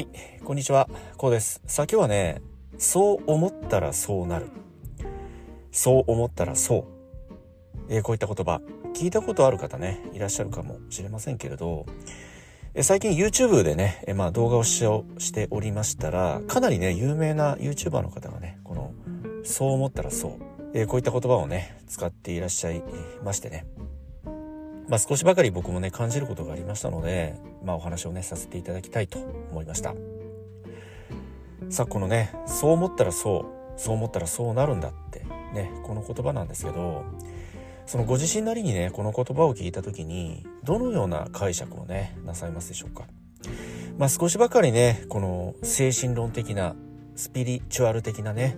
はい、こんにちは、こうです。さあ今日はね、そう思ったらそうなる。そう思ったらそう。えーこういった言葉、聞いたことある方ね、いらっしゃるかもしれませんけれど、えー最近 YouTube でね、えーまあ動画をしをしておりましたら、かなりね、有名な YouTuber の方がね、この、そう思ったらそう。えこういった言葉をね、使っていらっしゃいましてね。まあ少しばかり僕もね、感じることがありましたので、まあお話をね、させていただきたいと思いました。さあ、このね、そう思ったらそう、そう思ったらそうなるんだって、ね、この言葉なんですけど、そのご自身なりにね、この言葉を聞いた時に、どのような解釈をね、なさいますでしょうか？まあ少しばかりね、この精神論的な、スピリチュアル的なね、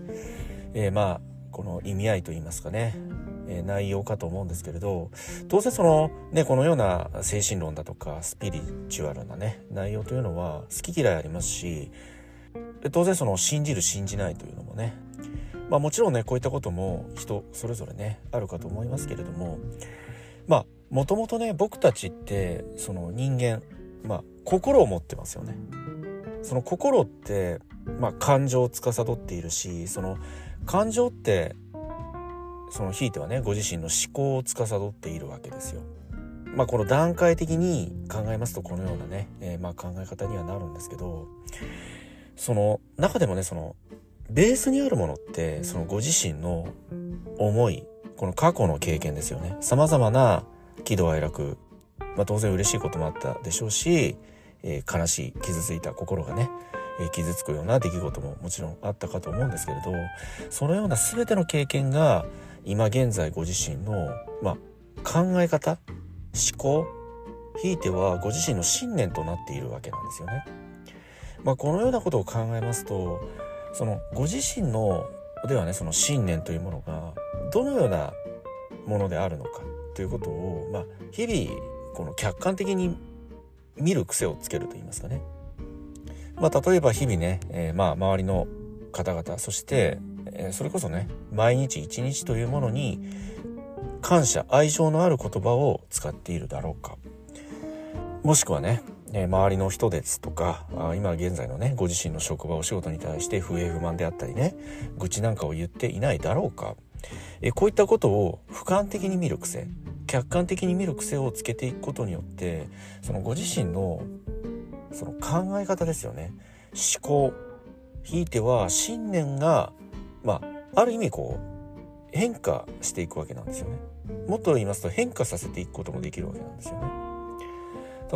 えーまあ、この意味合いといいますかね、え内容かと思うんですけれど当然そのねこのような精神論だとかスピリチュアルなね内容というのは好き嫌いありますし当然その信じる信じないというのもねまあもちろんねこういったことも人それぞれねあるかと思いますけれどもまあもともとね僕たちってその人間まあ心を持ってますよね。その心ってまあ感情を司っているしその感情ってそのひいてはねご自身の思考を司っているわけですよ。まあこの段階的に考えますとこのようなね、えーまあ考え方にはなるんですけどその中でもねそのベースにあるものってそのご自身の思いこの過去の経験ですよね。様々な喜怒哀楽まあ当然嬉しいこともあったでしょうし、えー悲しい傷ついた心がねえー傷つくような出来事ももちろんあったかと思うんですけれどそのような全ての経験が今現在ご自身の、まあ、考え方思考ひいてはご自身の信念となっているわけなんですよね。まあ、このようなことを考えますとそのご自身のではねその信念というものがどのようなものであるのかということを、まあ、日々この客観的に見る癖をつけると言いますかね。まあ、例えば日々ね、えーまあ周りの方々そして、えーそれこそね毎日一日というものに感謝愛情のある言葉を使っているだろうか。もしくはね、えー周りの人ですとかあ今現在のねご自身の職場お仕事に対して不平不満であったりね愚痴なんかを言っていないだろうか、えーこういったことを俯瞰的に見る癖客観的に見る癖をつけていくことによってそのご自身のその考え方ですよね。思考。ひいては信念がある意味こう変化していくわけなんですよね。もっと言いますと変化させていくこともできるわけなんですよね。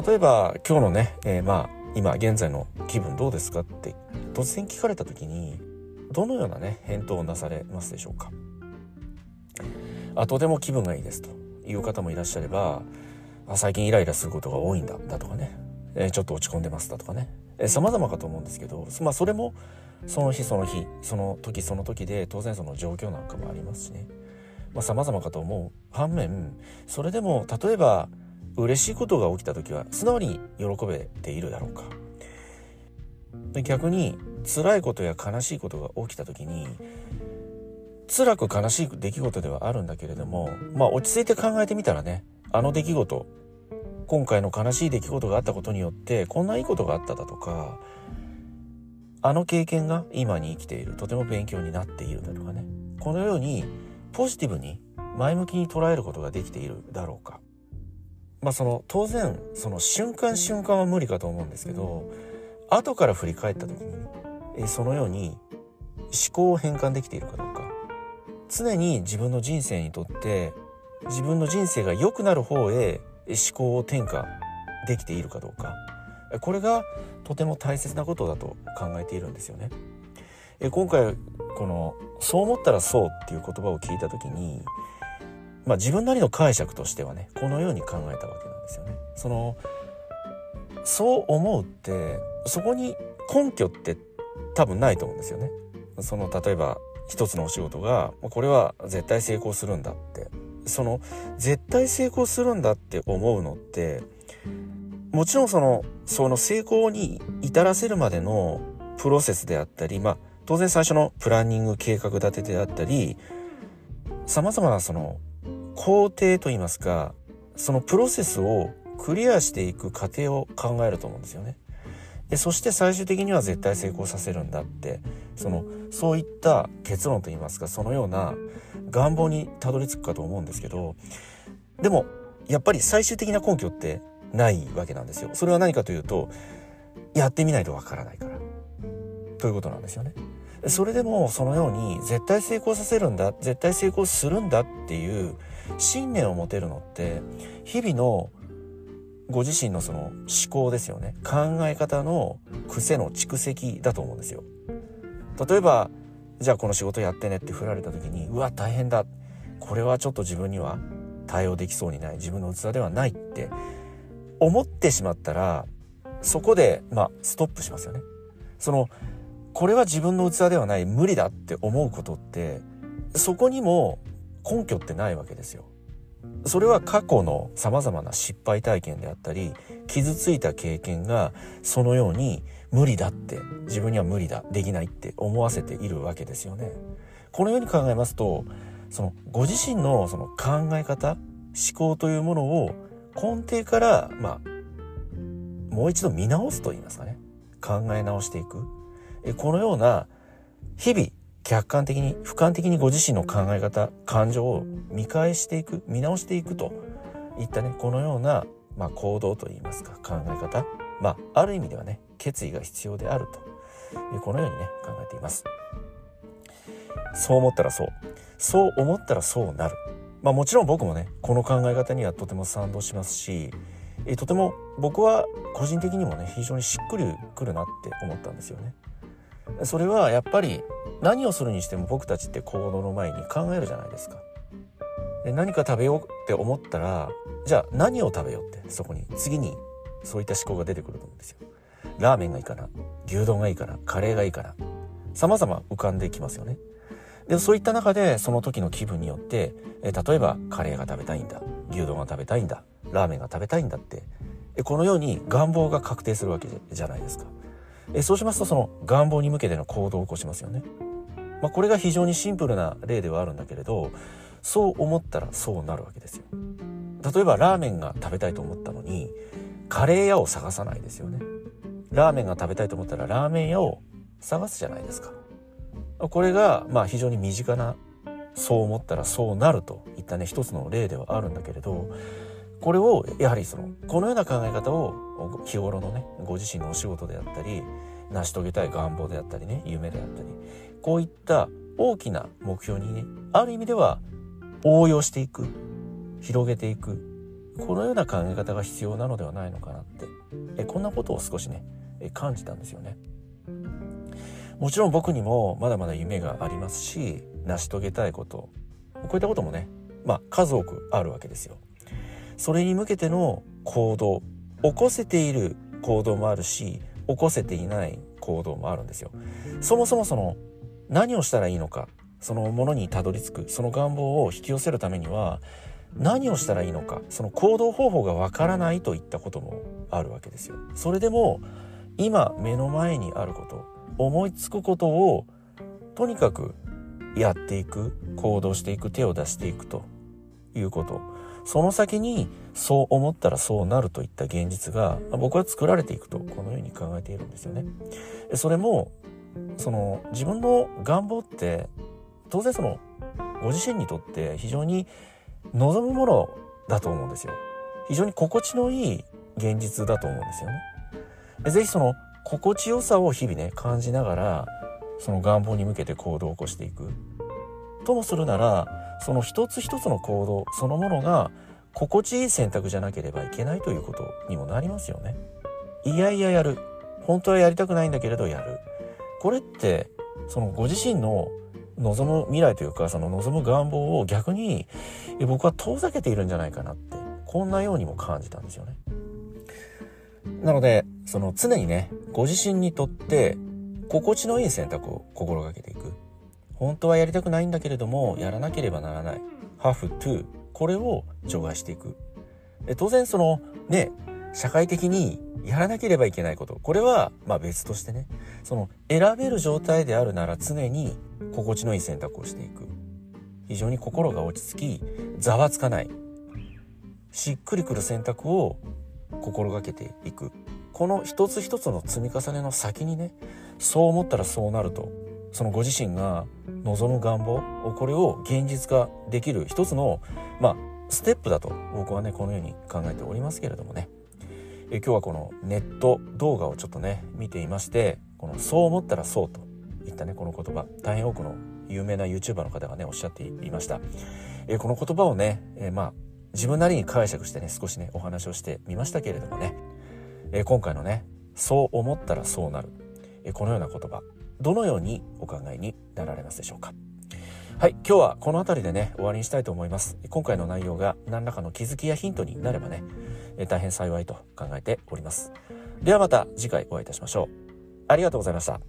例えば今日のね、えーまあ今現在の気分どうですかって突然聞かれた時にどのようなね返答をなされますでしょうか。あとても気分がいいですと。いう方もいらっしゃれば最近イライラすることが多いんだだとかね、えーちょっと落ち込んでますだとかね、えー、様々かと思うんですけどまあそれもその日その日その時その時で当然その状況なんかもありますしね、まあ、様々かと思う反面それでも例えば嬉しいことが起きた時は素直に喜べているだろうか。逆に辛いことや悲しいことが起きた時に辛く悲しい出来事ではあるんだけれどもまあ落ち着いて考えてみたらねあの出来事今回の悲しい出来事があったことによってこんないいことがあっただとかあの経験が今に生きているとても勉強になっているだとかね。このようにポジティブに前向きに捉えることができているだろうか。まあその当然その瞬間瞬間は無理かと思うんですけど後から振り返った時にえそのように思考を変換できているかどうか。常に自分の人生にとって自分の人生が良くなる方へ思考を転換できているかどうか。これがとても大切なことだと考えているんですよね。え今回この「そう思ったらそう」っていう言葉を聞いた時に、まあ、自分なりの解釈としてはねこのように考えたわけなんですよね。そのそう思うってそこに根拠って多分ないと思うんですよね。その例えば一つのお仕事がこれは絶対成功するんだってその絶対成功するんだって思うのってもちろんそのその成功に至らせるまでのプロセスであったりまあ当然最初のプランニング計画立てであったり様々なその工程といいますかそのプロセスをクリアしていく過程を考えると思うんですよね。でそして最終的には絶対成功させるんだってそのそういった結論といいますかそのような願望にたどり着くかと思うんですけどでもやっぱり最終的な根拠ってないわけなんですよ。それは何かというとやってみないとわからないから。ということなんですよね。それでもそのように絶対成功させるんだ絶対成功するんだっていう信念を持てるのって日々のご自身のその思考ですよね。考え方の癖の蓄積だと思うんですよ。例えばじゃあこの仕事やってねって振られた時にうわ大変だ。これはちょっと自分には対応できそうにない。自分の器ではないって思ってしまったらそこでまあストップしますよねそのこれは自分の器ではない無理だって思うことってそこにも根拠ってないわけですよそれは過去の様々な失敗体験であったり傷ついた経験がそのように無理だって自分には無理だできないって思わせているわけですよね。このように考えますとそのご自身のその考え方思考というものを根底からまあもう一度見直すと言いますかね。考え直していく。このような日々客観的に俯瞰的にご自身の考え方感情を見返していく見直していくといったねこのような、まあ、行動といいますか考え方。まあある意味ではね決意が必要であると。このようにね考えています。そう思ったらそう。そう思ったらそうなる。まあもちろん僕もねこの考え方にはとても賛同しますしえとても僕は個人的にもね非常にしっくりくるなって思ったんですよねそれはやっぱり何をするにしても僕たちって行動の前に考えるじゃないですか。で何か食べようって思ったらじゃあ何を食べようってそこに次にそういった思考が出てくると思うんですよ。ラーメンがいいかな牛丼がいいかなカレーがいいかな様々浮かんできますよね。でそういった中でその時の気分によってえ例えばカレーが食べたいんだ牛丼が食べたいんだラーメンが食べたいんだってこのように願望が確定するわけじゃないですか。えそうしますとその願望に向けての行動を起こしますよね。まあ、これが非常にシンプルな例ではあるんだけれどそう思ったらそうなるわけですよ。例えばラーメンが食べたいと思ったのにカレー屋を探さないですよね。ラーメンが食べたいと思ったらラーメン屋を探すじゃないですか。これがまあ非常に身近なそう思ったらそうなるといったね一つの例ではあるんだけれどこれをやはりそのこのような考え方を日頃のねご自身のお仕事であったり成し遂げたい願望であったりね夢であったりこういった大きな目標にねある意味では応用していく広げていくこのような考え方が必要なのではないのかなってえこんなことを少しね感じたんですよね。もちろん僕にもまだまだ夢がありますし成し遂げたいことこういったこともねまあ数多くあるわけですよ。それに向けての行動起こせている行動もあるし起こせていない行動もあるんですよ。そもそもその何をしたらいいのかそのものにたどり着くその願望を引き寄せるためには何をしたらいいのかその行動方法がわからないといったこともあるわけですよ。それでも今目の前にあること思いつくことをとにかくやっていく行動していく手を出していくということその先にそう思ったらそうなるといった現実が僕は作られていくとこのように考えているんですよね。それもその自分の願望って当然そのご自身にとって非常に望むものだと思うんですよ。非常に心地のいい現実だと思うんですよね。ぜひその心地よさを日々ね感じながらその願望に向けて行動を起こしていく。ともするならその一つ一つの行動そのものが心地いい選択じゃなければいけないということにもなりますよね。いやいややる。本当はやりたくないんだけれどやる。これってそのご自身の望む未来というかその望む願望を逆に僕は遠ざけているんじゃないかなってこんなようにも感じたんですよね。なのでその常にねご自身にとって心地のいい選択を心がけていく。本当はやりたくないんだけれどもやらなければならない。have to これを除外していく。当然そのね社会的にやらなければいけないこと。これはまあ別としてね。その選べる状態であるなら常に心地のいい選択をしていく。非常に心が落ち着きざわつかない。しっくりくる選択を心がけていく。この一つ一つの積み重ねの先にねそう思ったらそうなるとそのご自身が望む願望をこれを現実化できる一つのまあステップだと僕はねこのように考えておりますけれどもね。え今日はこのネット動画をちょっとね見ていましてこの「そう思ったらそう」といったねこの言葉。大変多くの有名な YouTuber の方がねおっしゃっていました、えこの言葉をね、えまあ自分なりに解釈してね少しねお話をしてみましたけれどもね、え今回のね「そう思ったらそうなる」えこのような言葉。どのようにお考えになられますでしょうか。はい今日はこの辺りでね終わりにしたいと思います。今回の内容が何らかの気づきやヒントになればねえ大変幸いと考えております。ではまた次回お会いいたしましょう。ありがとうございました。